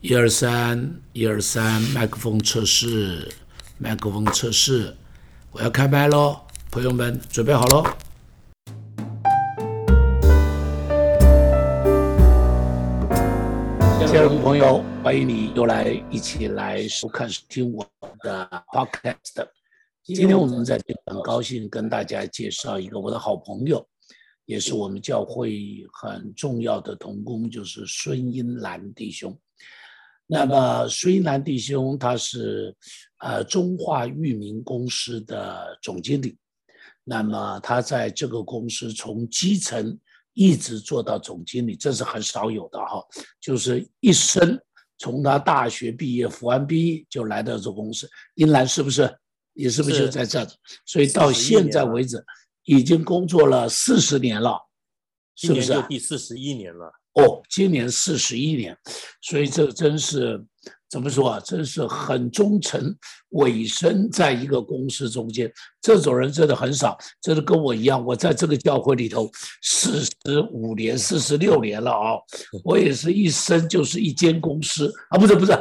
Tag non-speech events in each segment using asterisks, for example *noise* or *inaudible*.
一二三，一二三，麦克风测试，麦克风测试，我要开麦喽，朋友们准备好喽。亲爱的朋友，欢迎你又来一起来收看、听我的 podcast。今天我们在这里很高兴跟大家介绍一个我的好朋友，也是我们教会很重要的同工，就是孙英兰弟兄。那么孙英兰弟兄他是呃中华裕民公司的总经理，那么他在这个公司从基层一直做到总经理，这是很少有的哈，就是一生从他大学毕业、服完毕就来到这公司。英兰是不是？你是不是就在这？所以到现在为止，已经工作了四十年了，是不是？第四十一年了。哦，今年四十一年，所以这真是。怎么说啊？真是很忠诚，委身在一个公司中间，这种人真的很少。真的跟我一样，我在这个教会里头四十五年、四十六年了啊！我也是一生就是一间公司啊，不是不是，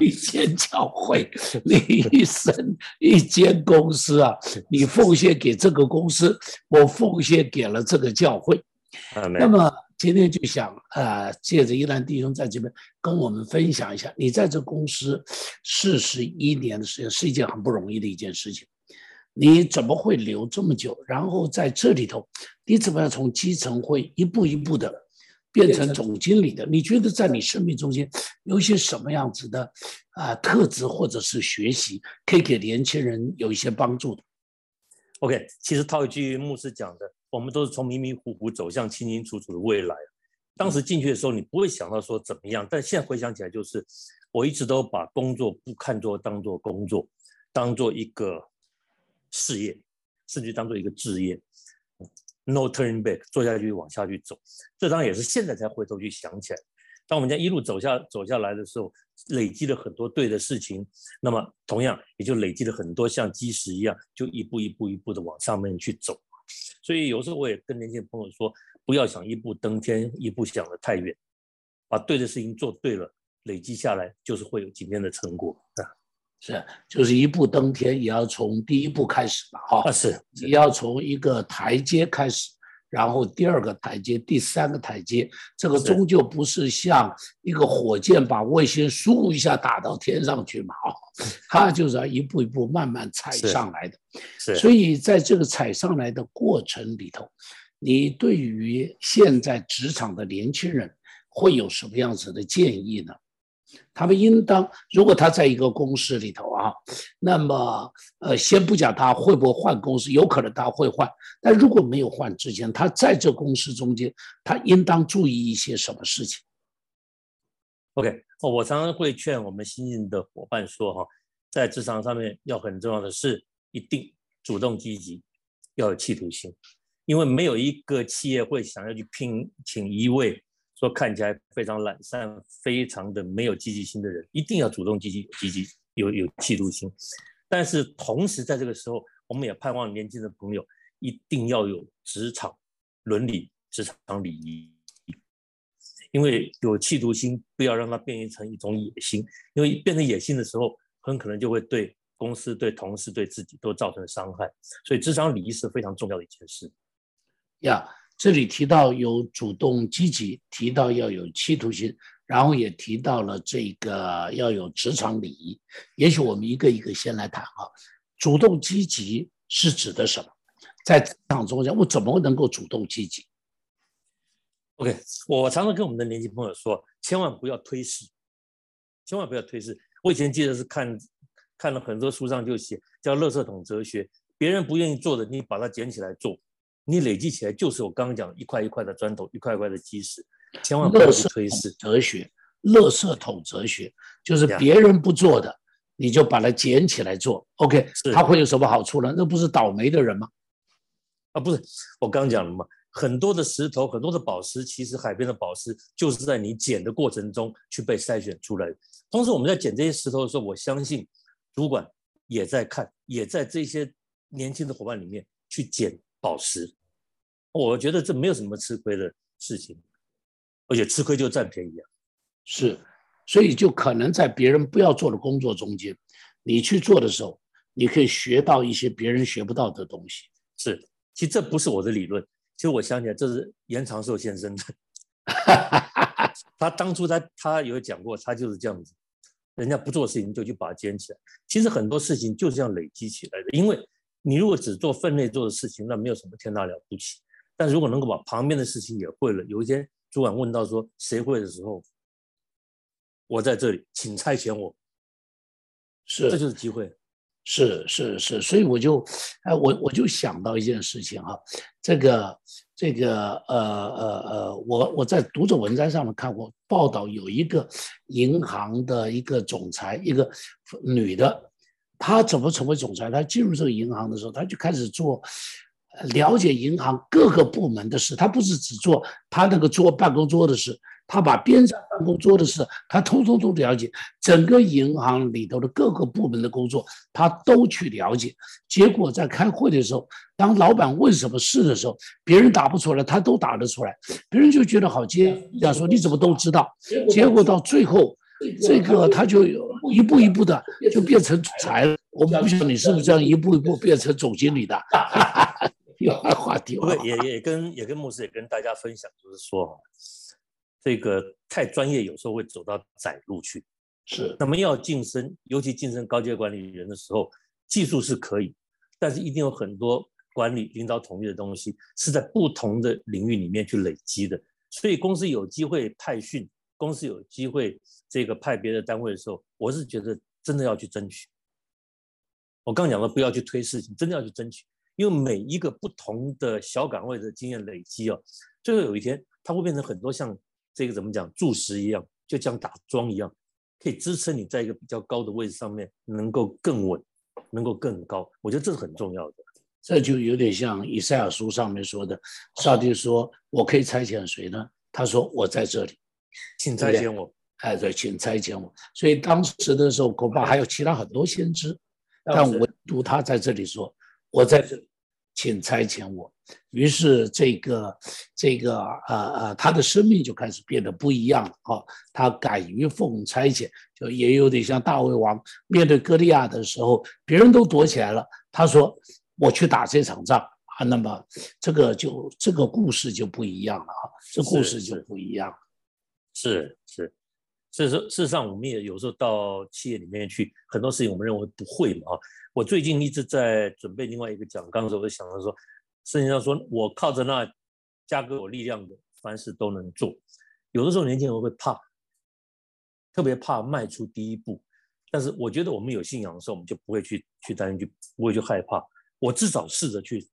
一 *laughs* 一间教会，你一生一间公司啊！你奉献给这个公司，我奉献给了这个教会。那么。今天就想啊，借着一兰弟兄在这边跟我们分享一下，你在这公司四十一年的时间是一件很不容易的一件事情，你怎么会留这么久？然后在这里头，你怎么样从基层会一步一步的变成总经理的？你觉得在你生命中间有一些什么样子的啊特质或者是学习，可以给年轻人有一些帮助的？OK，其实套一句牧师讲的。我们都是从迷迷糊糊走向清清楚楚的未来。当时进去的时候，你不会想到说怎么样，但现在回想起来，就是我一直都把工作不看作当做工作，当做一个事业，甚至当做一个置业。No turning back，做下去往下去走。这当然也是现在才回头去想起来。当我们家一路走下走下来的时候，累积了很多对的事情，那么同样也就累积了很多像基石一样，就一步一步一步的往上面去走。所以有时候我也跟年轻朋友说，不要想一步登天，一步想得太远，把对的事情做对了，累积下来就是会有今天的成果啊。是，就是一步登天，也要从第一步开始吧，哈。是，你要从一个台阶开始。然后第二个台阶，第三个台阶，这个终究不是像一个火箭把卫星嗖一下打到天上去嘛？啊，*laughs* 它就是要一步一步慢慢踩上来的。是，所以在这个踩上来的过程里头，你对于现在职场的年轻人会有什么样子的建议呢？他们应当，如果他在一个公司里头啊，那么呃，先不讲他会不会换公司，有可能他会换。但如果没有换之前，他在这公司中间，他应当注意一些什么事情？OK，我常常会劝我们新进的伙伴说哈，在职场上面要很重要的是，一定主动积极，要有企图心，因为没有一个企业会想要去聘请一位。说看起来非常懒散、非常的没有积极性的人，一定要主动积极、积极有有企图心。但是同时在这个时候，我们也盼望年轻的朋友一定要有职场伦理、职场礼仪，因为有企图心，不要让它变成一种野心。因为变成野心的时候，很可能就会对公司、对同事、对自己都造成伤害。所以职场礼仪是非常重要的一件事。呀。这里提到有主动积极，提到要有企图心，然后也提到了这个要有职场礼仪。也许我们一个一个先来谈啊。主动积极是指的什么？在职场中间，我怎么能够主动积极？OK，我常常跟我们的年轻朋友说，千万不要推事，千万不要推事。我以前记得是看看了很多书上就写叫“垃圾桶哲学”，别人不愿意做的，你把它捡起来做。你累积起来就是我刚刚讲一块一块的砖头，一块一块的基石，千万不要去推事。哲学，垃圾桶哲学，就是别人不做的，你就把它捡起来做。OK，它会有什么好处呢？那不是倒霉的人吗？啊，不是，我刚讲了嘛，很多的石头，很多的宝石，其实海边的宝石就是在你捡的过程中去被筛选出来的。同时，我们在捡这些石头的时候，我相信主管也在看，也在这些年轻的伙伴里面去捡。宝石，我觉得这没有什么吃亏的事情。而且吃亏就占便宜啊。是，所以就可能在别人不要做的工作中间，你去做的时候，你可以学到一些别人学不到的东西。是，其实这不是我的理论，其实我想起来这是严长寿先生的。*laughs* 他当初他他有讲过，他就是这样子，人家不做事情就去把它捡起来。其实很多事情就是这样累积起来的，因为你如果只做分内做的事情，那没有什么天大了不起。但如果能够把旁边的事情也会了，有一天主管问到说谁会的时候，我在这里，请差遣我，是，这就是机会。是是是，所以我就，哎，我我就想到一件事情哈，这个这个呃呃呃，我我在读者文章上面看过报道，有一个银行的一个总裁，一个女的，她怎么成为总裁？他进入这个银行的时候，他就开始做了解银行各个部门的事，他不是只做他那个桌办公桌的事。他把边上办公桌的事，他通通都了解，整个银行里头的各个部门的工作，他都去了解。结果在开会的时候，当老板问什么事的时候，别人答不出来，他都答得出来，别人就觉得好接，这样说你怎么都知道？结果到最后，这个他就一步一步的就变成总裁了。我不晓得你是不是这样一步一步变成总经理的？*laughs* 又换话题了。也也跟也跟牧师也跟大家分享，就是说。这个太专业，有时候会走到窄路去。是，那么要晋升，尤其晋升高阶管理人的时候，技术是可以，但是一定有很多管理、领导、统一的东西是在不同的领域里面去累积的。所以公司有机会派训，公司有机会这个派别的单位的时候，我是觉得真的要去争取。我刚讲了，不要去推事情，真的要去争取，因为每一个不同的小岗位的经验累积哦，最后有一天它会变成很多像。这个怎么讲？柱石一样，就像打桩一样，可以支撑你在一个比较高的位置上面，能够更稳，能够更高。我觉得这是很重要的。这就有点像以赛亚书上面说的，上帝说：“我可以差遣谁呢？”他说：“我在这里，请差遣我。”哎，对，请差遣我。所以当时的时候，恐怕还有其他很多先知，但唯独他在这里说：“我在这里。”请差遣我，于是这个这个呃呃，他的生命就开始变得不一样了啊！他敢于奉差遣，就也有点像大卫王面对歌利亚的时候，别人都躲起来了，他说我去打这场仗啊！那么这个就这个故事就不一样了啊！这故事就不一样，是是，所以说事实上我们也有时候到企业里面去，很多事情我们认为不会嘛啊。我最近一直在准备另外一个讲纲的时候，我就想到说，圣经上说我靠着那加给我力量的，凡事都能做。有的时候年轻人会怕，特别怕迈出第一步。但是我觉得我们有信仰的时候，我们就不会去去担心，就不会去害怕。我至少试着去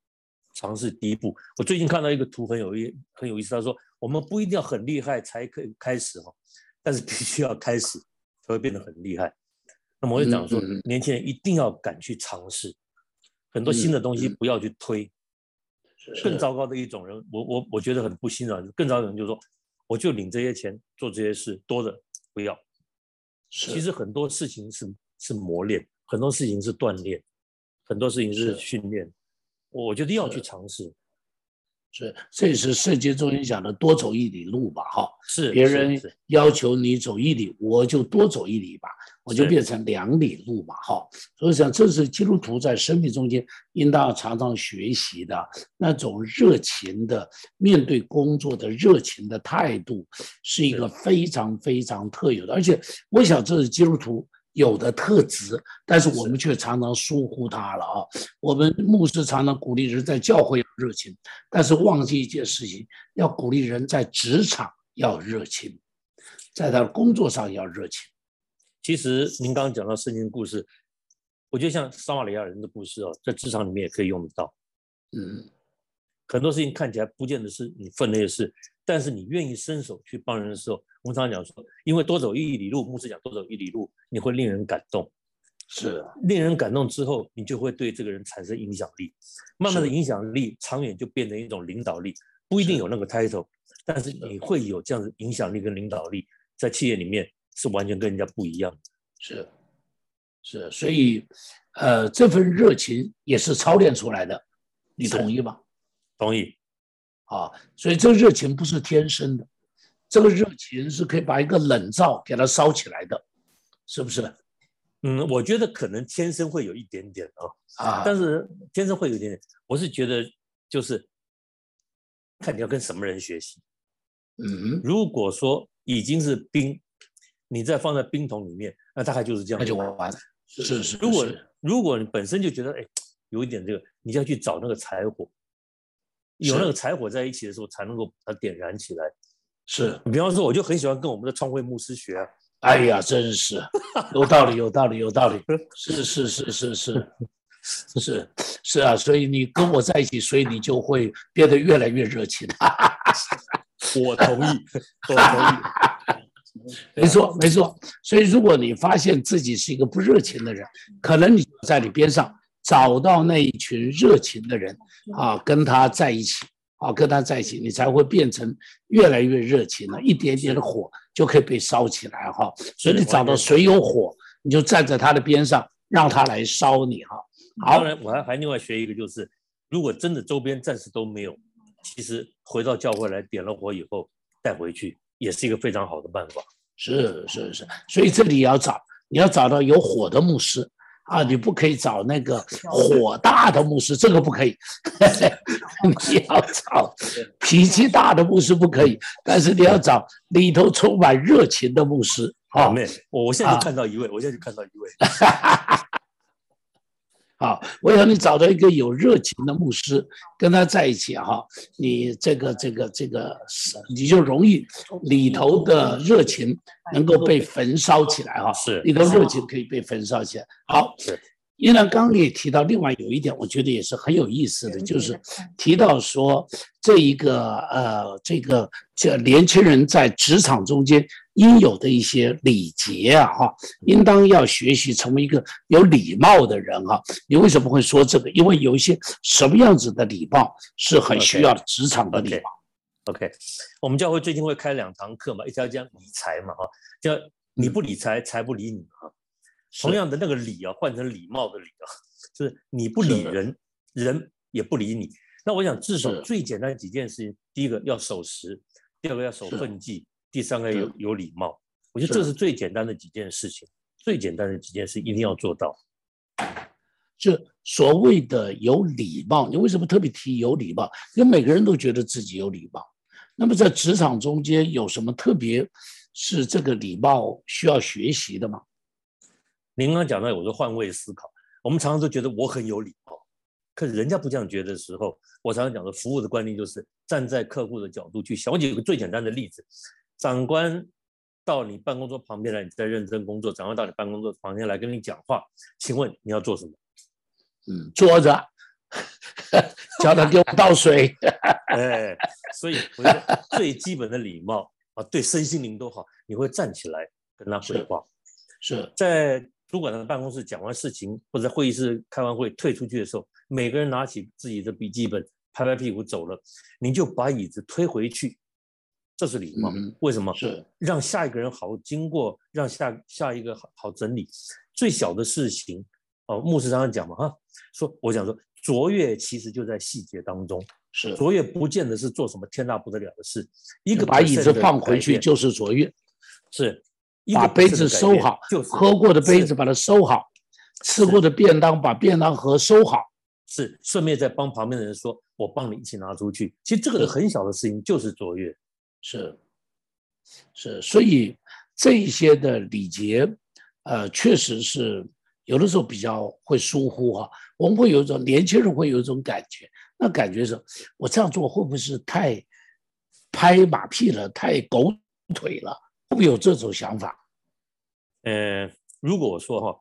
尝试第一步。我最近看到一个图很有意很有意思，他说我们不一定要很厉害才可以开始哈，但是必须要开始才会变得很厉害。那么我就讲说，年轻人一定要敢去尝试很多新的东西，不要去推。更糟糕的一种人，我我我觉得很不欣赏。更糟的人就是说，我就领这些钱做这些事，多的不要。其实很多事情是是磨练，很多事情是锻炼，很多事情是训练。我觉得要去尝试。是，这也是圣经中间讲的多走一里路吧？哈，是别人要求你走一里，我就多走一里吧，我就变成两里路嘛？哈，所以想这是基督徒在生命中间应当常常学习的那种热情的面对工作的热情的态度，是一个非常非常特有的，而且我想这是基督徒。有的特质，但是我们却常常疏忽它了啊！我们牧师常常鼓励人在教会有热情，但是忘记一件事情，要鼓励人在职场要热情，在他的工作上要热情。其实您刚刚讲到圣经故事，我觉得像撒玛利亚人的故事哦，在职场里面也可以用得到。嗯。很多事情看起来不见得是你分内的事，但是你愿意伸手去帮人的时候，我们常常讲说，因为多走一里路，牧师讲多走一里路，你会令人感动，是令人感动之后，你就会对这个人产生影响力，慢慢的影响力长远就变成一种领导力，不一定有那个 title，但是你会有这样的影响力跟领导力，在企业里面是完全跟人家不一样的，是是，所以呃，这份热情也是操练出来的，你同意吗？同意，啊，所以这热情不是天生的，这个热情是可以把一个冷灶给它烧起来的，是不是？嗯，我觉得可能天生会有一点点啊，啊，但是天生会有一点点。我是觉得就是看你要跟什么人学习。嗯，如果说已经是冰，你再放在冰桶里面，那大概就是这样。那就完了。是是。如果如果你本身就觉得哎有一点这个，你就要去找那个柴火，有那个柴火在一起的时候，才能够把它点燃起来。是。比方说，我就很喜欢跟我们的创会牧师学。哎呀，真是有道理，有道理，有道理。是是是是是是是啊，所以你跟我在一起，所以你就会变得越来越热情。*laughs* 我同意，我同意。*laughs* 没错没错。所以如果你发现自己是一个不热情的人，可能你在你边上找到那一群热情的人啊，跟他在一起。啊，跟他在一起，你才会变成越来越热情了，一点点的火就可以被烧起来哈。所以你找到谁有火，你就站在他的边上，让他来烧你哈。好，当然我还还另外学一个，就是如果真的周边暂时都没有，其实回到教会来点了火以后带回去，也是一个非常好的办法。是是是，所以这里要找，你要找到有火的牧师。啊，你不可以找那个火大的牧师，这个不可以。*laughs* 你要找脾气大的牧师不可以，但是你要找里头充满热情的牧师。好，妹，我我现在就看到一位，我现在就看到一位。*laughs* 好，我想你找到一个有热情的牧师，跟他在一起哈，你这个这个这个你就容易里头的热情能够被焚烧起来哈，是里头热情可以被焚烧起来。好，是。依然刚也提到，另外有一点，我觉得也是很有意思的，就是提到说这一个呃，这个这年轻人在职场中间应有的一些礼节啊，哈，应当要学习成为一个有礼貌的人哈。你为什么会说这个？因为有一些什么样子的礼貌是很需要职场的礼貌。OK，我们教会最近会开两堂课嘛，一条讲理财嘛，哈，叫你不理财，财不理你哈。同样的那个礼啊，换成礼貌的礼啊，就是你不理人，人也不理你。那我想至少最简单几件事情：第一个要守时，第二个要守分际，第三个有有礼貌。我觉得这是最简单的几件事情，最简单的几件事一定要做到。就所谓的有礼貌，你为什么特别提有礼貌？因为每个人都觉得自己有礼貌。那么在职场中间有什么特别是这个礼貌需要学习的吗？您刚刚讲到，我说换位思考，我们常常都觉得我很有礼貌，可是人家不这样觉得的时候，我常常讲的服务的观念就是站在客户的角度去想。我举个最简单的例子，长官到你办公桌旁边来，你在认真工作，长官到你办公桌旁边来跟你讲话，请问你要做什么？嗯，坐着，叫他给我倒水。*laughs* 哎，所以我觉得最基本的礼貌啊，对身心灵都好，你会站起来跟他汇报，是在。主管的办公室讲完事情，或者在会议室开完会退出去的时候，每个人拿起自己的笔记本，拍拍屁股走了，你就把椅子推回去，这是礼貌。为什么？是让下一个人好经过，让下下一个好好整理。最小的事情，哦，牧师常常讲嘛，哈，说我想说卓越其实就在细节当中，是卓越不见得是做什么天大不得了的事，一个把椅子放回去就是卓越，是。把杯子收好就，喝过的杯子把它收好，吃过的便当把便当盒收好，是顺便再帮旁边的人说：“我帮你一起拿出去。”其实这个很小的事情，就是卓越，是是，所以这一些的礼节，呃，确实是有的时候比较会疏忽哈。我们会有一种年轻人会有一种感觉，那感觉是我这样做会不会是太拍马屁了，太狗腿了？会不会有这种想法？呃，如果我说哈，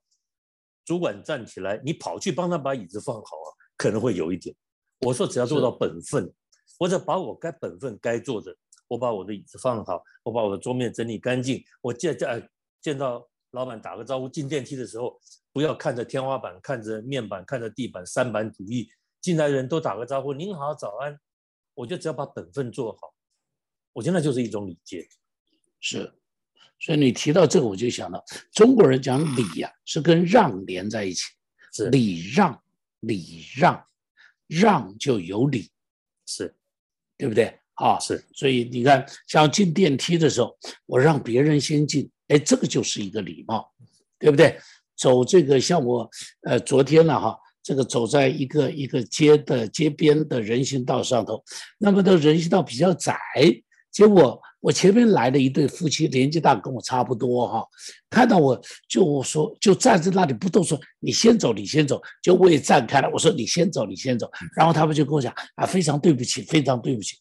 主管站起来，你跑去帮他把椅子放好啊，可能会有一点。我说只要做到本分，或者把我该本分该做的，我把我的椅子放好，我把我的桌面整理干净。我见见见到老板打个招呼，进电梯的时候不要看着天花板，看着面板，看着地板，三板主义。进来人都打个招呼，您好，早安。我觉得只要把本分做好，我觉得那就是一种礼节。是。所以你提到这个，我就想到中国人讲礼呀，是跟让连在一起，是礼让，礼让，让就有礼，是，对不对？啊，是，所以你看，像进电梯的时候，我让别人先进，哎，这个就是一个礼貌，对不对？走这个像我，呃，昨天了哈，这个走在一个一个街的街边的人行道上头，那么的人行道比较窄，结果我前面来了一对夫妻，年纪大跟我差不多哈，看到我就说就站在那里不动，说你先走，你先走，就我也站开了，我说你先走，你先走，然后他们就跟我讲啊，非常对不起，非常对不起。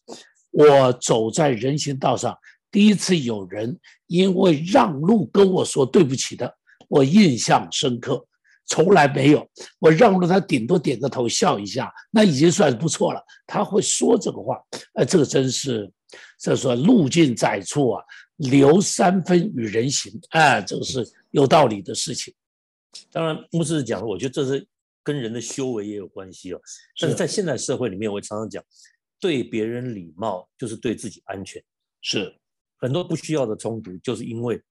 我走在人行道上，第一次有人因为让路跟我说对不起的，我印象深刻，从来没有。我让路，他顶多点个头笑一下，那已经算不错了。他会说这个话，呃，这个真是，这说路尽窄处啊，留三分与人行，哎，这个是有道理的事情。当然，牧师讲，我觉得这是跟人的修为也有关系哦。但是在现代社会里面，我常常讲。对别人礼貌就是对自己安全，是很多不需要的冲突，就是因为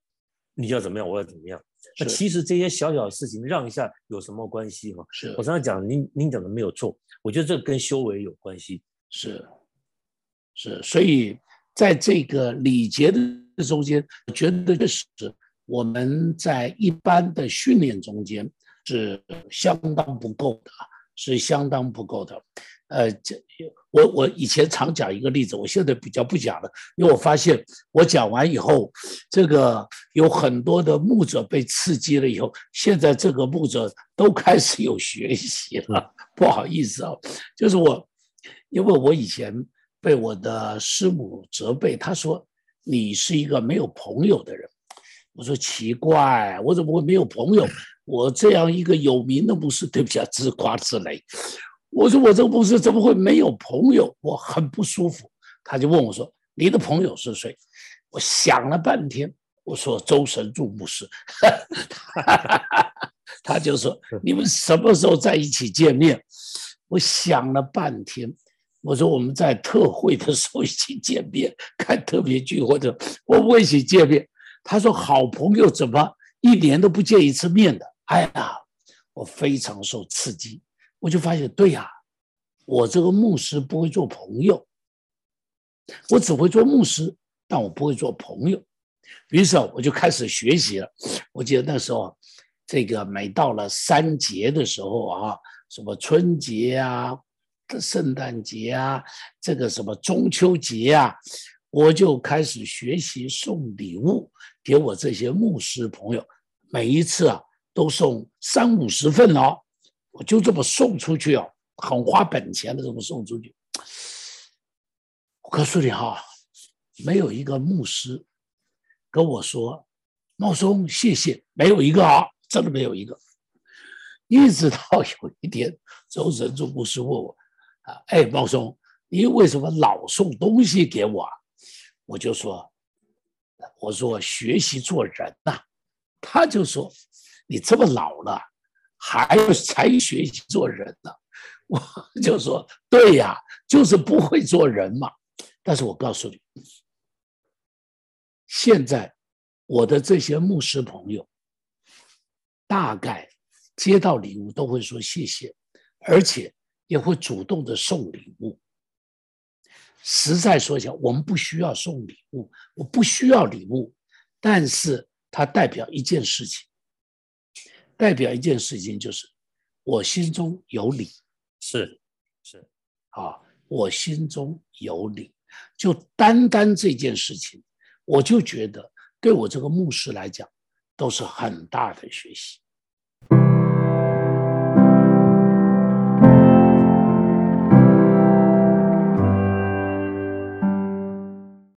你要怎么样，我要怎么样。那其实这些小小的事情让一下有什么关系吗？是我常常讲，您您讲的没有错，我觉得这跟修为有关系。是是，所以在这个礼节的中间，我觉得这是我们在一般的训练中间是相当不够的，是相当不够的。呃，这我我以前常讲一个例子，我现在比较不讲了，因为我发现我讲完以后，这个有很多的牧者被刺激了以后，现在这个牧者都开始有学习了。不好意思啊，就是我，因为我以前被我的师母责备，她说你是一个没有朋友的人。我说奇怪，我怎么会没有朋友？我这样一个有名的牧师，对不起啊，自夸自擂。我说我这个牧师怎么会没有朋友？我很不舒服。他就问我说：“你的朋友是谁？”我想了半天，我说：“周神柱牧师。*laughs* ”他就说：“你们什么时候在一起见面？”我想了半天，我说：“我们在特会的时候一起见面，看特别剧或者我们一起见面。”他说：“好朋友怎么一年都不见一次面的？”哎呀，我非常受刺激。我就发现，对呀，我这个牧师不会做朋友，我只会做牧师，但我不会做朋友。于是我就开始学习了。我记得那时候，这个每到了三节的时候啊，什么春节啊、圣诞节啊，这个什么中秋节啊，我就开始学习送礼物给我这些牧师朋友。每一次啊，都送三五十份哦。我就这么送出去哦，很花本钱的这么送出去。我告诉你哈，没有一个牧师跟我说“茂松，谢谢”，没有一个啊，真的没有一个。一直到有一天，周神柱牧师问我：“啊，哎，茂松，你为什么老送东西给我？”我就说：“我说学习做人呐。”他就说：“你这么老了。”还要才学习做人呢，我就说对呀，就是不会做人嘛。但是我告诉你，现在我的这些牧师朋友，大概接到礼物都会说谢谢，而且也会主动的送礼物。实在说起来，我们不需要送礼物，我不需要礼物，但是它代表一件事情。代表一件事情，就是我心中有礼，是是啊，我心中有礼，就单单这件事情，我就觉得对我这个牧师来讲，都是很大的学习。